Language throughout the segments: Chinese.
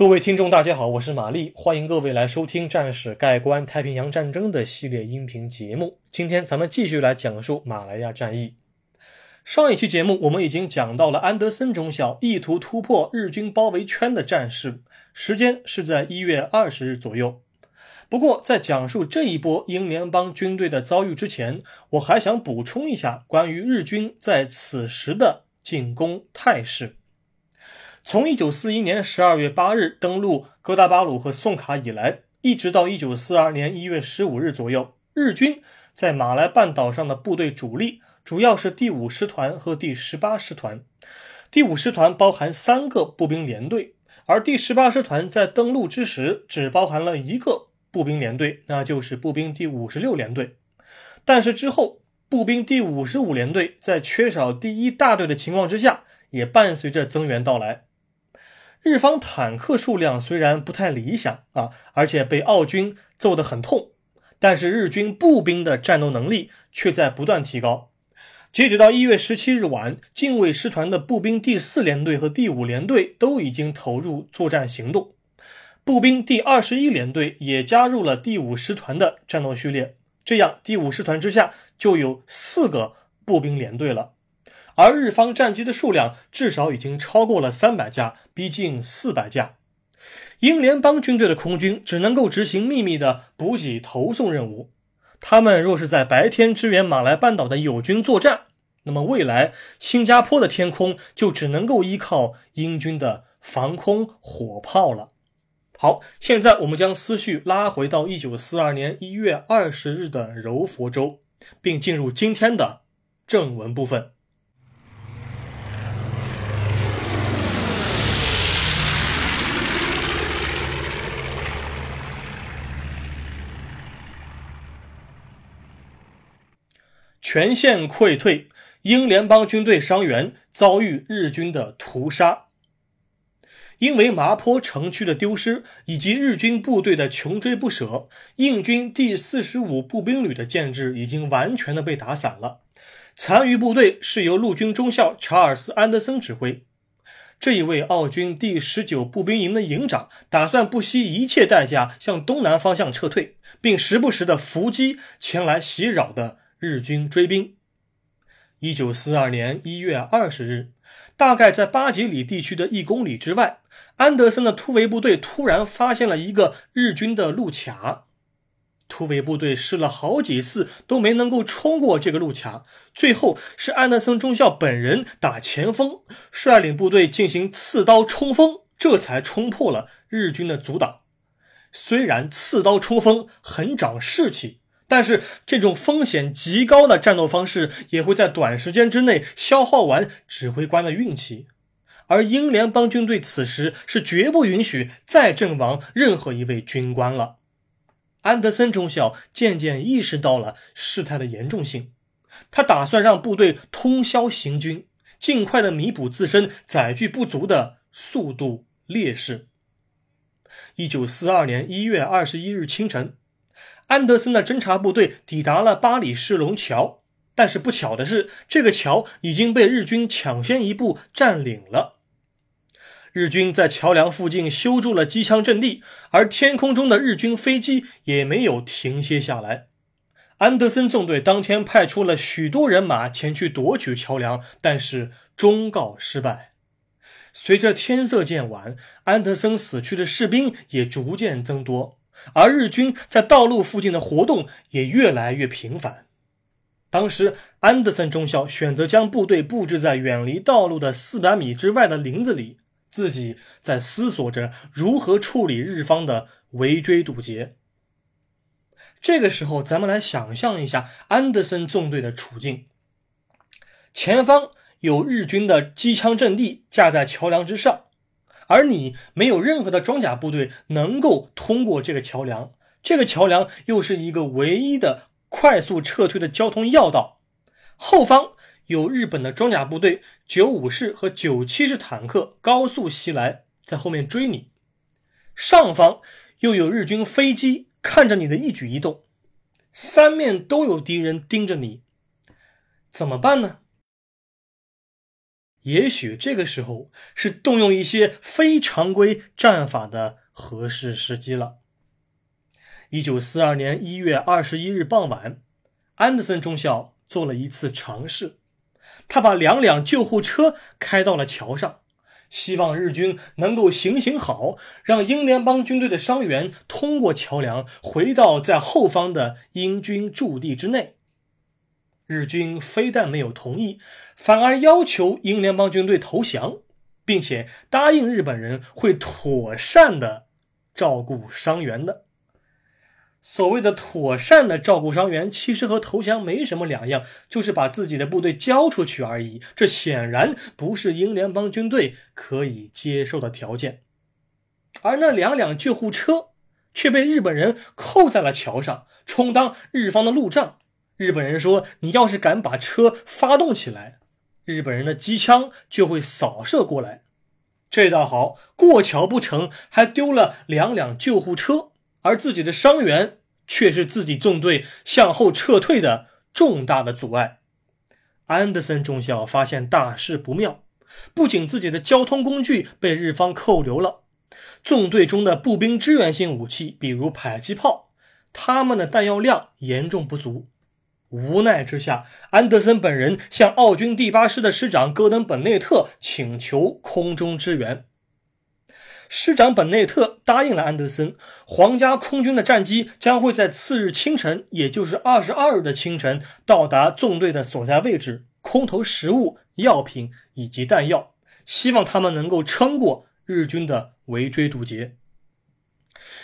各位听众，大家好，我是玛丽，欢迎各位来收听《战史概观太平洋战争》的系列音频节目。今天咱们继续来讲述马来亚战役。上一期节目我们已经讲到了安德森中校意图突破日军包围圈的战事，时间是在一月二十日左右。不过，在讲述这一波英联邦军队的遭遇之前，我还想补充一下关于日军在此时的进攻态势。从一九四一年十二月八日登陆哥打巴鲁和宋卡以来，一直到一九四二年一月十五日左右，日军在马来半岛上的部队主力主要是第五师团和第十八师团。第五师团包含三个步兵连队，而第十八师团在登陆之时只包含了一个步兵连队，那就是步兵第五十六联队。但是之后，步兵第五十五联队在缺少第一大队的情况之下，也伴随着增援到来。日方坦克数量虽然不太理想啊，而且被奥军揍得很痛，但是日军步兵的战斗能力却在不断提高。截止到一月十七日晚，近卫师团的步兵第四联队和第五联队都已经投入作战行动，步兵第二十一联队也加入了第五师团的战斗序列。这样，第五师团之下就有四个步兵连队了。而日方战机的数量至少已经超过了三百架，逼近四百架。英联邦军队的空军只能够执行秘密的补给投送任务。他们若是在白天支援马来半岛的友军作战，那么未来新加坡的天空就只能够依靠英军的防空火炮了。好，现在我们将思绪拉回到一九四二年一月二十日的柔佛州，并进入今天的正文部分。全线溃退，英联邦军队伤员遭遇日军的屠杀。因为麻坡城区的丢失以及日军部队的穷追不舍，印军第四十五步兵旅的建制已经完全的被打散了。残余部队是由陆军中校查尔斯·安德森指挥。这一位奥军第十九步兵营的营长打算不惜一切代价向东南方向撤退，并时不时的伏击前来袭扰的。日军追兵。一九四二年一月二十日，大概在巴吉里地区的一公里之外，安德森的突围部队突然发现了一个日军的路卡。突围部队试了好几次都没能够冲过这个路卡，最后是安德森中校本人打前锋，率领部队进行刺刀冲锋，这才冲破了日军的阻挡。虽然刺刀冲锋很长士气。但是这种风险极高的战斗方式也会在短时间之内消耗完指挥官的运气，而英联邦军队此时是绝不允许再阵亡任何一位军官了。安德森中校渐渐意识到了事态的严重性，他打算让部队通宵行军，尽快的弥补自身载具不足的速度劣势。一九四二年一月二十一日清晨。安德森的侦察部队抵达了巴里士龙桥，但是不巧的是，这个桥已经被日军抢先一步占领了。日军在桥梁附近修筑了机枪阵地，而天空中的日军飞机也没有停歇下来。安德森纵队当天派出了许多人马前去夺取桥梁，但是终告失败。随着天色渐晚，安德森死去的士兵也逐渐增多。而日军在道路附近的活动也越来越频繁。当时，安德森中校选择将部队布置在远离道路的四百米之外的林子里，自己在思索着如何处理日方的围追堵截。这个时候，咱们来想象一下安德森纵队的处境：前方有日军的机枪阵地架在桥梁之上。而你没有任何的装甲部队能够通过这个桥梁，这个桥梁又是一个唯一的快速撤退的交通要道。后方有日本的装甲部队九五式和九七式坦克高速袭来，在后面追你。上方又有日军飞机看着你的一举一动，三面都有敌人盯着你，怎么办呢？也许这个时候是动用一些非常规战法的合适时机了。一九四二年一月二十一日傍晚，安德森中校做了一次尝试，他把两辆救护车开到了桥上，希望日军能够行行好，让英联邦军队的伤员通过桥梁回到在后方的英军驻地之内。日军非但没有同意，反而要求英联邦军队投降，并且答应日本人会妥善的照顾伤员的。所谓的妥善的照顾伤员，其实和投降没什么两样，就是把自己的部队交出去而已。这显然不是英联邦军队可以接受的条件。而那两辆救护车却被日本人扣在了桥上，充当日方的路障。日本人说：“你要是敢把车发动起来，日本人的机枪就会扫射过来。”这倒好，过桥不成，还丢了两辆救护车，而自己的伤员却是自己纵队向后撤退的重大的阻碍。安德森中校发现大事不妙，不仅自己的交通工具被日方扣留了，纵队中的步兵支援性武器，比如迫击炮，他们的弹药量严重不足。无奈之下，安德森本人向奥军第八师的师长戈登·本内特请求空中支援。师长本内特答应了安德森，皇家空军的战机将会在次日清晨，也就是二十二日的清晨，到达纵队的所在位置，空投食物、药品以及弹药，希望他们能够撑过日军的围追堵截。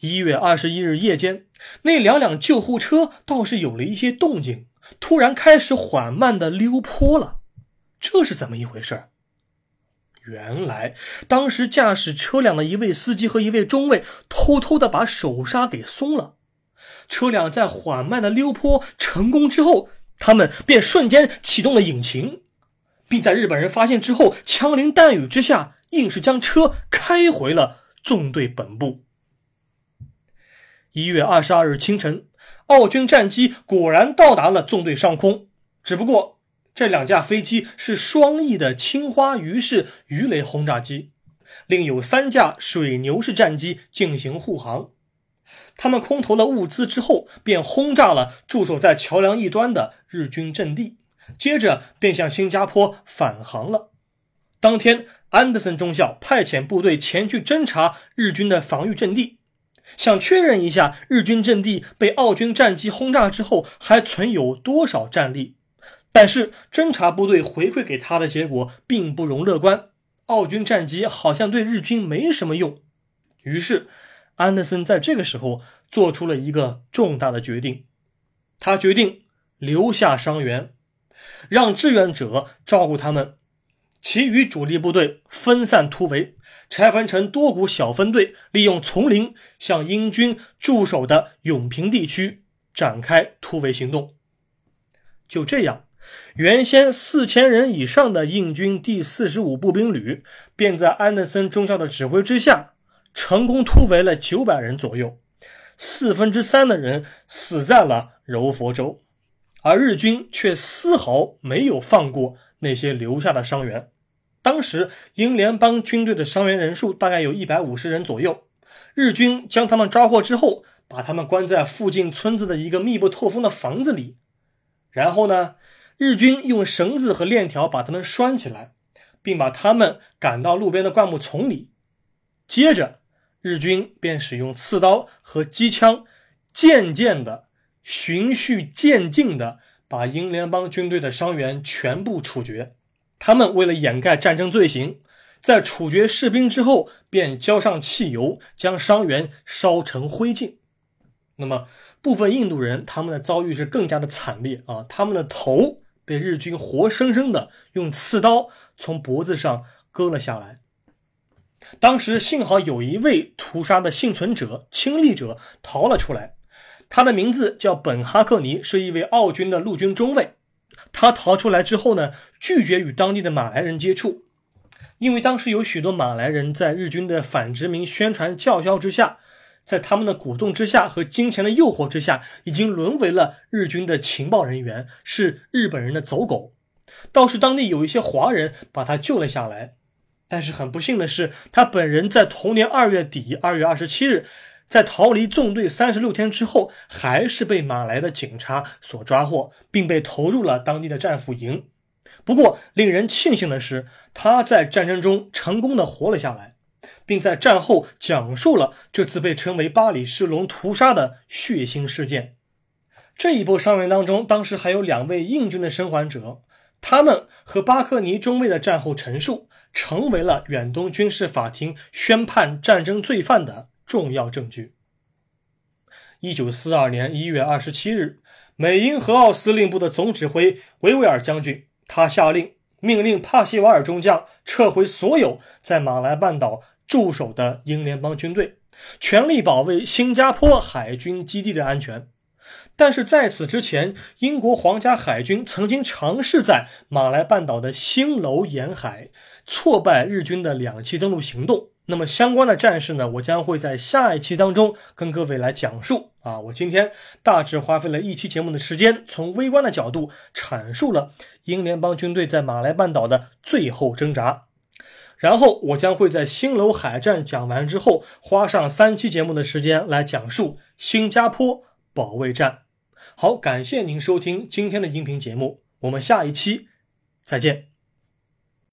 一月二十一日夜间，那两辆救护车倒是有了一些动静。突然开始缓慢的溜坡了，这是怎么一回事？原来当时驾驶车辆的一位司机和一位中尉偷偷的把手刹给松了，车辆在缓慢的溜坡成功之后，他们便瞬间启动了引擎，并在日本人发现之后，枪林弹雨之下，硬是将车开回了纵队本部。一月二十二日清晨。奥军战机果然到达了纵队上空，只不过这两架飞机是双翼的青花鱼式鱼雷轰炸机，另有三架水牛式战机进行护航。他们空投了物资之后，便轰炸了驻守在桥梁一端的日军阵地，接着便向新加坡返航了。当天，安德森中校派遣部队前去侦察日军的防御阵地。想确认一下日军阵地被奥军战机轰炸之后还存有多少战力，但是侦察部队回馈给他的结果并不容乐观，奥军战机好像对日军没什么用。于是，安德森在这个时候做出了一个重大的决定，他决定留下伤员，让志愿者照顾他们。其余主力部队分散突围，拆分成多股小分队，利用丛林向英军驻守的永平地区展开突围行动。就这样，原先四千人以上的印军第四十五步兵旅，便在安德森中校的指挥之下，成功突围了九百人左右，四分之三的人死在了柔佛州，而日军却丝毫没有放过。那些留下的伤员，当时英联邦军队的伤员人数大概有一百五十人左右。日军将他们抓获之后，把他们关在附近村子的一个密不透风的房子里。然后呢，日军用绳子和链条把他们拴起来，并把他们赶到路边的灌木丛里。接着，日军便使用刺刀和机枪，渐渐的、循序渐进的。把英联邦军队的伤员全部处决。他们为了掩盖战争罪行，在处决士兵之后，便浇上汽油，将伤员烧成灰烬。那么，部分印度人他们的遭遇是更加的惨烈啊！他们的头被日军活生生的用刺刀从脖子上割了下来。当时幸好有一位屠杀的幸存者、亲历者逃了出来。他的名字叫本哈克尼，是一位澳军的陆军中尉。他逃出来之后呢，拒绝与当地的马来人接触，因为当时有许多马来人在日军的反殖民宣传叫嚣之下，在他们的鼓动之下和金钱的诱惑之下，已经沦为了日军的情报人员，是日本人的走狗。倒是当地有一些华人把他救了下来。但是很不幸的是，他本人在同年二月底，二月二十七日，在逃离纵队三十六天之后，还是被马来的警察所抓获，并被投入了当地的战俘营。不过，令人庆幸的是，他在战争中成功的活了下来，并在战后讲述了这次被称为巴里士龙屠杀的血腥事件。这一波伤员当中，当时还有两位印军的生还者，他们和巴克尼中尉的战后陈述。成为了远东军事法庭宣判战争罪犯的重要证据。一九四二年一月二十七日，美英合奥司令部的总指挥维维尔将军，他下令命令帕西瓦尔中将撤回所有在马来半岛驻守的英联邦军队，全力保卫新加坡海军基地的安全。但是在此之前，英国皇家海军曾经尝试在马来半岛的星楼沿海挫败日军的两栖登陆行动。那么相关的战事呢，我将会在下一期当中跟各位来讲述。啊，我今天大致花费了一期节目的时间，从微观的角度阐述了英联邦军队在马来半岛的最后挣扎。然后我将会在星楼海战讲完之后，花上三期节目的时间来讲述新加坡保卫战。好，感谢您收听今天的音频节目，我们下一期再见。